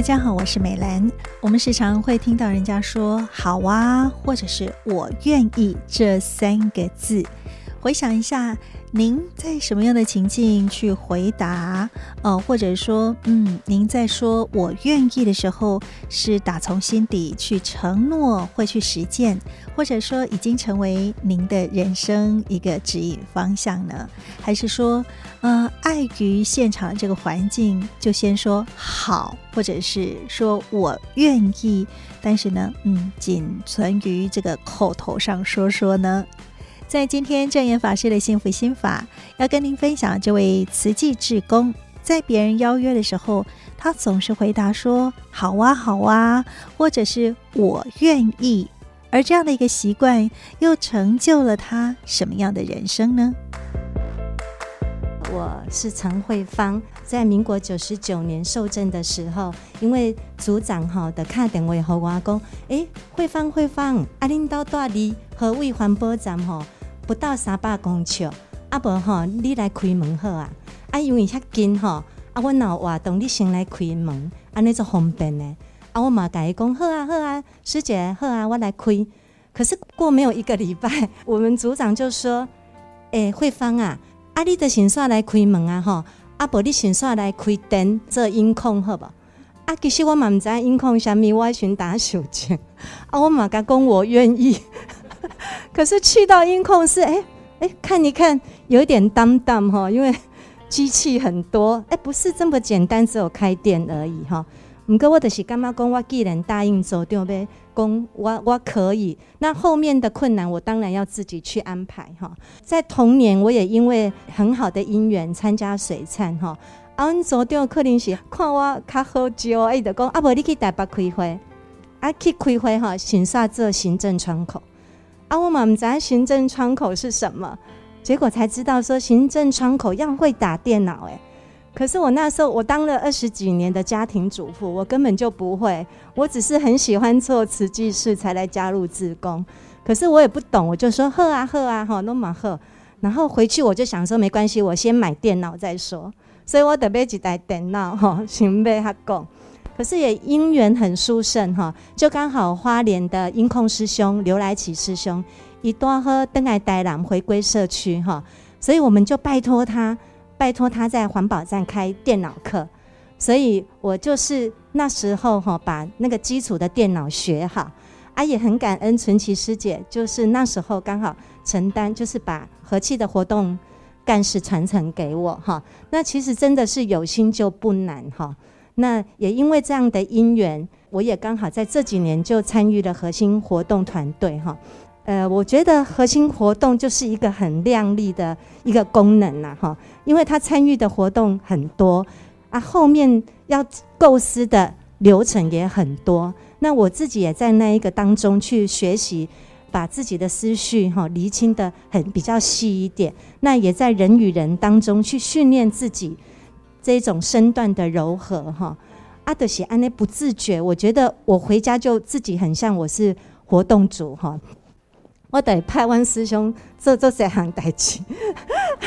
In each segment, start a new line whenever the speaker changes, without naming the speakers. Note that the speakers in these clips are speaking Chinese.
大家好，我是美兰。我们时常会听到人家说“好啊”或者是我愿意这三个字。回想一下，您在什么样的情境去回答？呃，或者说，嗯，您在说我愿意的时候，是打从心底去承诺会去实践，或者说已经成为您的人生一个指引方向呢？还是说，呃，碍于现场这个环境，就先说好，或者是说我愿意，但是呢，嗯，仅存于这个口头上说说呢？在今天证严法师的幸福心法，要跟您分享这位慈济志工，在别人邀约的时候，他总是回答说“好啊，好啊”，或者是我愿意。而这样的一个习惯，又成就了他什么样的人生呢？
我是陈慧芳，在民国九十九年受证的时候，因为组长哈的卡电话和我讲，诶，慧芳，慧芳，阿领导带你和为环保站吼。不到三百公尺，啊无吼，你来开门好啊！啊，因为遐近吼，啊，我若活动你先来开门，安尼就方便呢。啊，我嘛甲伊讲好啊，好啊，师姐好啊，我来开。可是过没有一个礼拜，我们组长就说：“诶、慧芳啊，啊，你得先煞来开门啊，吼，啊，无你先煞来开灯做音控好不？啊，其实我嘛毋知影音控啥物，我寻打手枪。啊，我嘛甲讲我愿意。”可是去到音控室，哎、欸、哎、看一看，有一点担当哈，因为机器很多，哎、不是这么简单，只有开店而已哈。不过我就是干嘛讲，我既然答应做，对不对？讲我我可以，那后面的困难我当然要自己去安排哈。在同年，我也因为很好的姻缘参加水忏哈，阮组长可能是看我较好招，伊，就讲啊，不你去台北开会，啊去开会哈，先煞做行政窗口。啊，我们知行政窗口是什么，结果才知道说行政窗口要会打电脑哎。可是我那时候我当了二十几年的家庭主妇，我根本就不会，我只是很喜欢做慈济事才来加入自工。可是我也不懂，我就说呵啊呵啊哈，那么呵。然后回去我就想说没关系，我先买电脑再说。所以我得买一台电脑哈，先买他讲。可是也因缘很殊胜哈，就刚好花莲的音控师兄刘来启师兄一多喝登爱呆郎回归社区哈，所以我们就拜托他，拜托他在环保站开电脑课，所以我就是那时候哈把那个基础的电脑学好，啊也很感恩纯奇师姐，就是那时候刚好承担，就是把和气的活动干事传承给我哈，那其实真的是有心就不难哈。那也因为这样的因缘，我也刚好在这几年就参与了核心活动团队哈。呃，我觉得核心活动就是一个很亮丽的一个功能呐哈，因为他参与的活动很多啊，后面要构思的流程也很多。那我自己也在那一个当中去学习，把自己的思绪哈厘清得很比较细一点。那也在人与人当中去训练自己。这种身段的柔和哈，阿德西安内不自觉，我觉得我回家就自己很像我是活动组哈，我得派完师兄做做这行代志，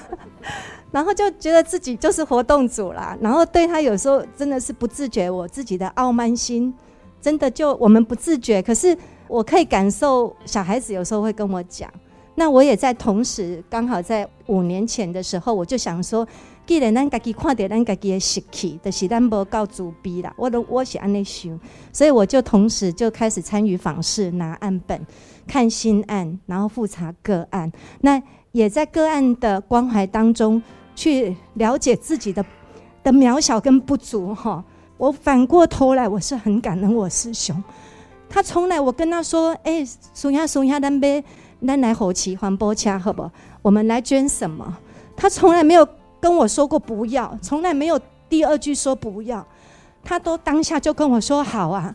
然后就觉得自己就是活动组啦，然后对他有时候真的是不自觉，我自己的傲慢心真的就我们不自觉，可是我可以感受小孩子有时候会跟我讲，那我也在同时刚好在五年前的时候，我就想说。既然咱家己看到咱家己的习气，就是咱无够自闭啦。我都我是安尼想，所以我就同时就开始参与访视，拿案本看新案，然后复查个案。那也在个案的关怀当中去了解自己的的渺小跟不足哈。我反过头来，我是很感恩我师兄，他从来我跟他说：“哎、欸，松下松下，咱别咱来后期环保车好不？我们来捐什么？”他从来没有。跟我说过不要，从来没有第二句说不要，他都当下就跟我说好啊。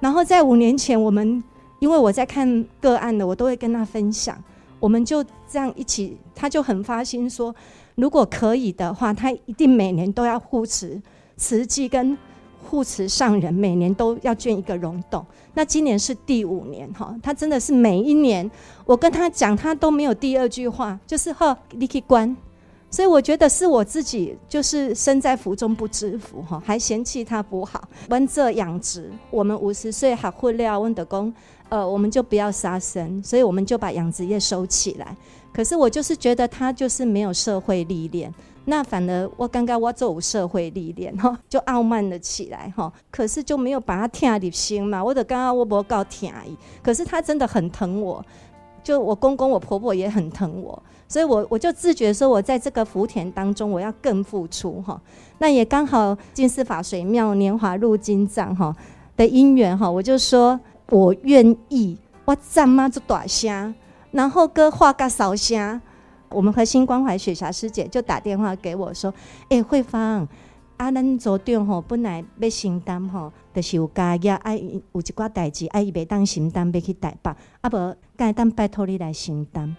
然后在五年前，我们因为我在看个案的，我都会跟他分享，我们就这样一起，他就很发心说，如果可以的话，他一定每年都要护持慈济跟护持上人，每年都要捐一个溶洞。那今年是第五年哈，他真的是每一年，我跟他讲，他都没有第二句话，就是呵，你去关。所以我觉得是我自己就是身在福中不知福哈，还嫌弃他不好。温这养殖，我们五十岁还会料温的工，呃，我们就不要杀生，所以我们就把养殖业收起来。可是我就是觉得他就是没有社会历练，那反而我刚刚我做社会历练哈，就傲慢了起来哈。可是就没有把他听入心嘛，我的刚刚我不够听伊，可是他真的很疼我，就我公公我婆婆也很疼我。所以我，我就自觉说，我在这个福田当中，我要更付出哈。那也刚好金丝法水庙年华入金藏哈的因缘哈，我就说我愿意，我怎么就大声，然后哥画个少声。我们核心关怀雪霞师姐就打电话给我说：“哎、慧芳，阿咱组长吼本来要承担吼，就是有家业，爱有一寡代志，爱伊袂当承担，要去代办，啊无，该当拜托你来承担。”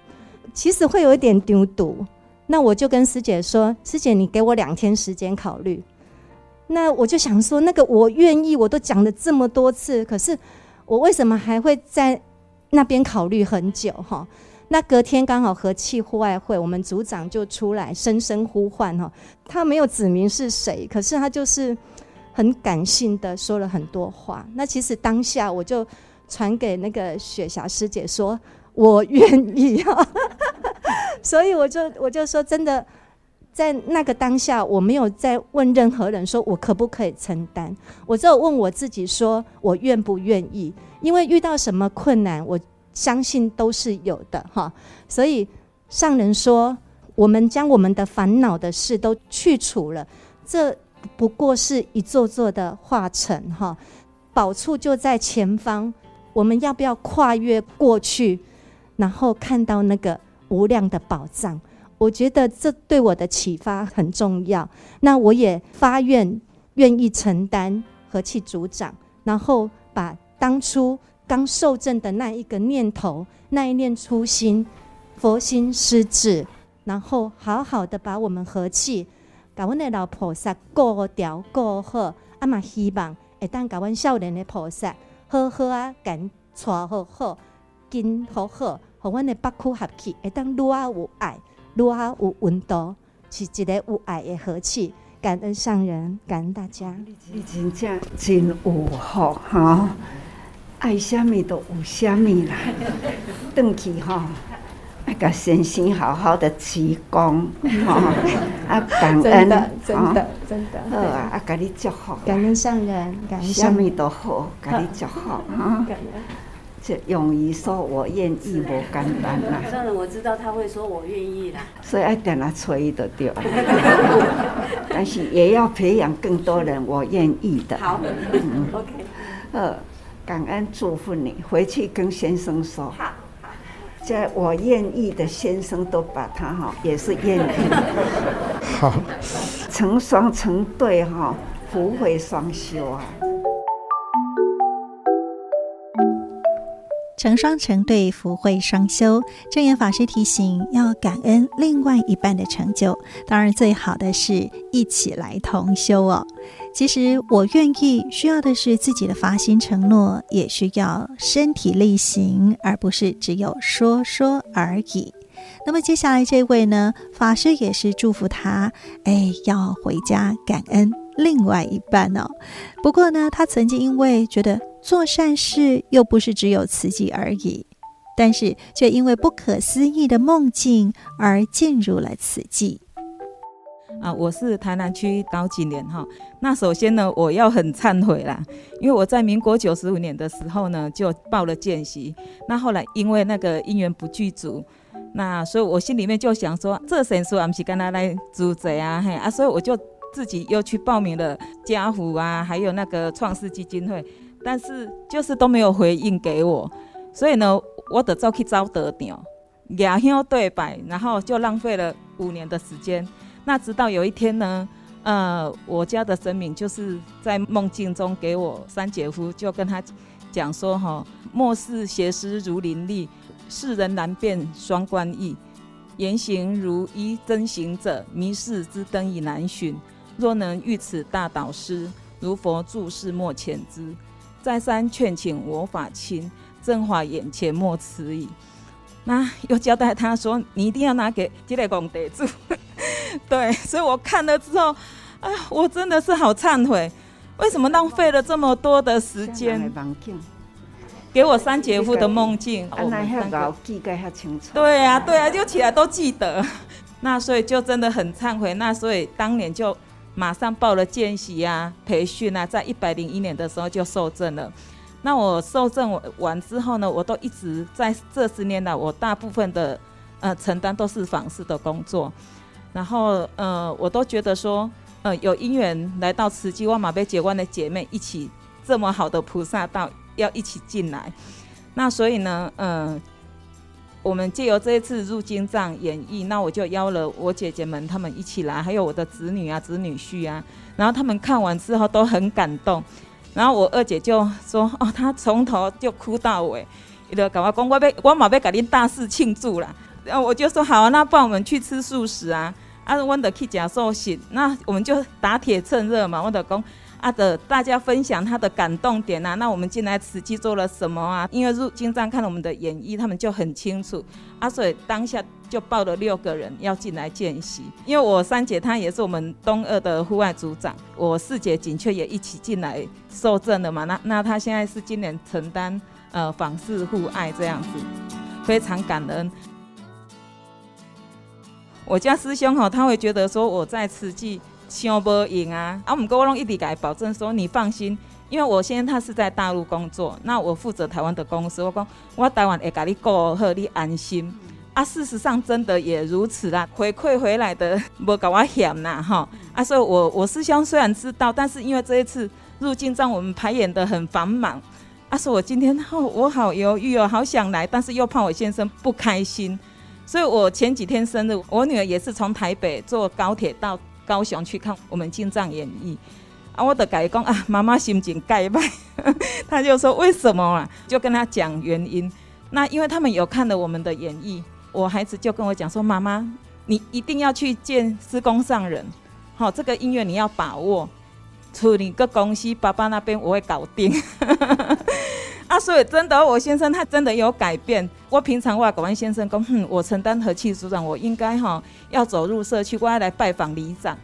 其实会有一点丢毒，那我就跟师姐说：“师姐，你给我两天时间考虑。”那我就想说，那个我愿意，我都讲了这么多次，可是我为什么还会在那边考虑很久？哈，那隔天刚好和气户外会，我们组长就出来声声呼唤哈，他没有指明是谁，可是他就是很感性的说了很多话。那其实当下我就传给那个雪霞师姐说。我愿意啊，所以我就我就说，真的，在那个当下，我没有再问任何人说我可不可以承担，我只有问我自己说，我愿不愿意？因为遇到什么困难，我相信都是有的哈。所以上人说，我们将我们的烦恼的事都去除了，这不过是一座座的化城哈，宝处就在前方，我们要不要跨越过去？然后看到那个无量的宝藏，我觉得这对我的启发很重要。那我也发愿，愿意承担和气组长，然后把当初刚受证的那一个念头、那一念初心、佛心施治，然后好好的把我们和气，把我的老菩萨过掉过好，阿妈希望会当把阮少年的菩萨好好啊，敢带好好。金好好，和阮的北区合气，会当愈啊有爱，愈啊有温度，是一个有爱的和气。感恩上人，感恩大家。
你真正真有福哈，爱什么都有什么啦。回去哈，那个先生好好的鞠躬哈，啊感恩，真的真的真的。好啊，啊甲你祝福。
感恩上人，感恩
什么都好，甲你祝福哈。感恩。这勇于说我愿意，无简单啦。
算了我知道他会说我愿意啦，
所以爱点他催的对。但是也要培养更多人我愿意的。
好，嗯，OK。
呃，感恩祝福你，回去跟先生说。
好。
这我愿意的先生都把他哈，也是愿意。
好。
成双成对哈，福慧双修啊。
成双成对，福慧双修。正言法师提醒，要感恩另外一半的成就。当然，最好的是一起来同修哦。其实，我愿意需要的是自己的发心承诺，也需要身体力行，而不是只有说说而已。那么，接下来这位呢，法师也是祝福他，哎，要回家感恩另外一半哦。不过呢，他曾经因为觉得。做善事又不是只有慈济而已，但是却因为不可思议的梦境而进入了慈济。
啊，我是台南区高景莲哈。那首先呢，我要很忏悔啦，因为我在民国九十五年的时候呢，就报了见习。那后来因为那个因缘不具足，那所以我心里面就想说，这神书啊，不是跟他来租贼啊，嘿啊，所以我就自己又去报名了家福啊，还有那个创世基金会。但是就是都没有回应给我，所以呢，我得走去找道场，两相对白，然后就浪费了五年的时间。那直到有一天呢，呃，我家的神明就是在梦境中给我三姐夫，就跟他讲说：哈，末世邪师如林立，世人难辨双关意，言行如一真行者，迷世之灯已难寻。若能遇此大导师，如佛住世莫遣之。再三劝请我法亲，正法眼前莫迟疑。那又交代他说：“你一定要拿给这个公地主。”对，所以我看了之后，哎，我真的是好忏悔，为什么浪费了这么多的时间？给我三姐夫的梦境，我们三个
记得很清楚。
对呀、啊，对呀、啊，就起来都记得。那所以就真的很忏悔。那所以当年就马上报了见习啊、培训啊，在一百零一年的时候就受证了。那我受证完之后呢，我都一直在这十年来，我大部分的呃承担都是访视的工作。然后呃，我都觉得说，呃，有因缘来到慈济，万马被结关的姐妹一起这么好的菩萨道。要一起进来，那所以呢，嗯、我们借由这一次入经藏演绎，那我就邀了我姐姐们，她们一起来，还有我的子女啊、子女婿啊，然后他们看完之后都很感动，然后我二姐就说：“哦，她从头就哭到尾，伊就跟我讲，我要我嘛要给恁大肆庆祝啦。”然后我就说：“好啊，那不然我们去吃素食啊，啊，我们去吃素食，那我们就打铁趁热嘛，我的讲。”啊的，大家分享他的感动点啊，那我们进来慈济做了什么啊？因为入经藏看了我们的演绎，他们就很清楚啊，所以当下就报了六个人要进来见习。因为我三姐她也是我们东二的户外组长，我四姐锦雀也一起进来受证了嘛。那那她现在是今年承担呃访视护爱这样子，非常感恩。我家师兄哈，他会觉得说我在慈济。想无用啊！啊，毋过我拢一直甲伊保证说，你放心，因为我现在他是在大陆工作，那我负责台湾的公司。我讲，我台湾会甲你顾好，你安心。啊，事实上真的也如此啦，回馈回来的 无甲我嫌呐，哈。啊，所以我我师兄虽然知道，但是因为这一次入境让我们排演的很繁忙，啊，说我今天哦，我好犹豫哦，好想来，但是又怕我先生不开心，所以我前几天生日，我女儿也是从台北坐高铁到。高雄去看我们进藏演绎啊，我的改讲啊，妈妈心情改败，他就说为什么啊？就跟他讲原因。那因为他们有看了我们的演绎，我孩子就跟我讲说，妈妈，你一定要去见师公上人，好，这个音乐你要把握，处理个公司，爸爸那边我会搞定。啊，所以真的，我先生他真的有改变。我平常我跟我先生讲，哼，我承担和气组长，我应该哈要走入社区，我要来拜访里长。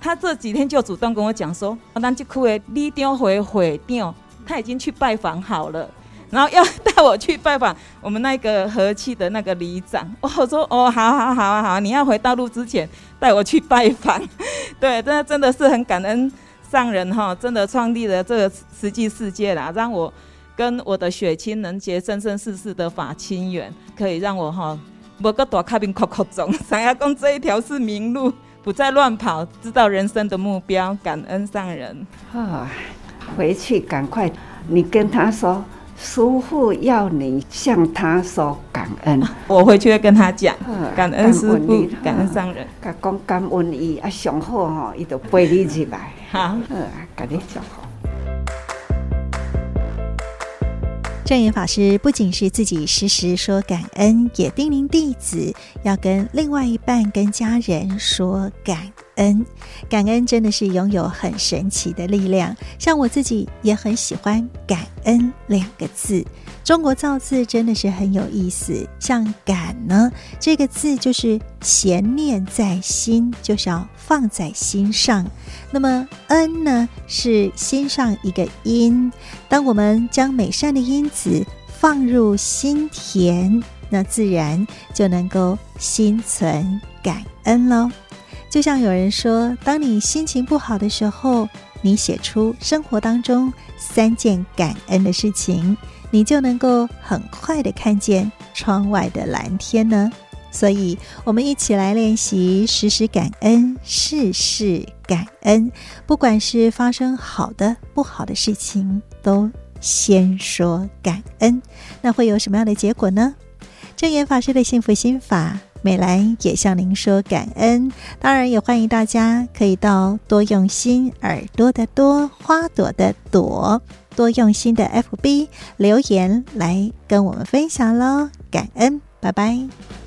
他这几天就主动跟我讲说，咱这区的里长回会长，他已经去拜访好了，然后要带我去拜访我们那个和气的那个里长。我说，哦，好好好啊好，你要回大陆之前带我去拜访。对，真的真的是很感恩上人哈，真的创立了这个实际世界啦，让我。跟我的血亲能结生生世世的法亲缘，可以让我哈，某个大卡宾口口中，想要讲这一条是明路，不再乱跑，知道人生的目标，感恩上人。
啊，回去赶快，你跟他说，师父要你向他说感恩。
我回去会跟他讲，感恩师父，感恩上人。
他讲感恩伊啊，上好哈，伊就陪你入来。
好，
嗯，感谢就好。
正言法师不仅是自己时时说感恩，也叮咛弟子要跟另外一半、跟家人说感恩。感恩真的是拥有很神奇的力量。像我自己也很喜欢“感恩”两个字。中国造字真的是很有意思。像“感”呢，这个字就是咸念在心，就是要放在心上。那么“恩”呢，是心上一个音。当我们将美善的因子放入心田，那自然就能够心存感恩喽。就像有人说，当你心情不好的时候，你写出生活当中三件感恩的事情，你就能够很快的看见窗外的蓝天呢。所以，我们一起来练习时时感恩，事事感恩。不管是发生好的、不好的事情，都先说感恩。那会有什么样的结果呢？证严法师的幸福心法，美兰也向您说感恩。当然，也欢迎大家可以到多用心耳朵的多花朵的朵多用心的 FB 留言来跟我们分享喽。感恩，拜拜。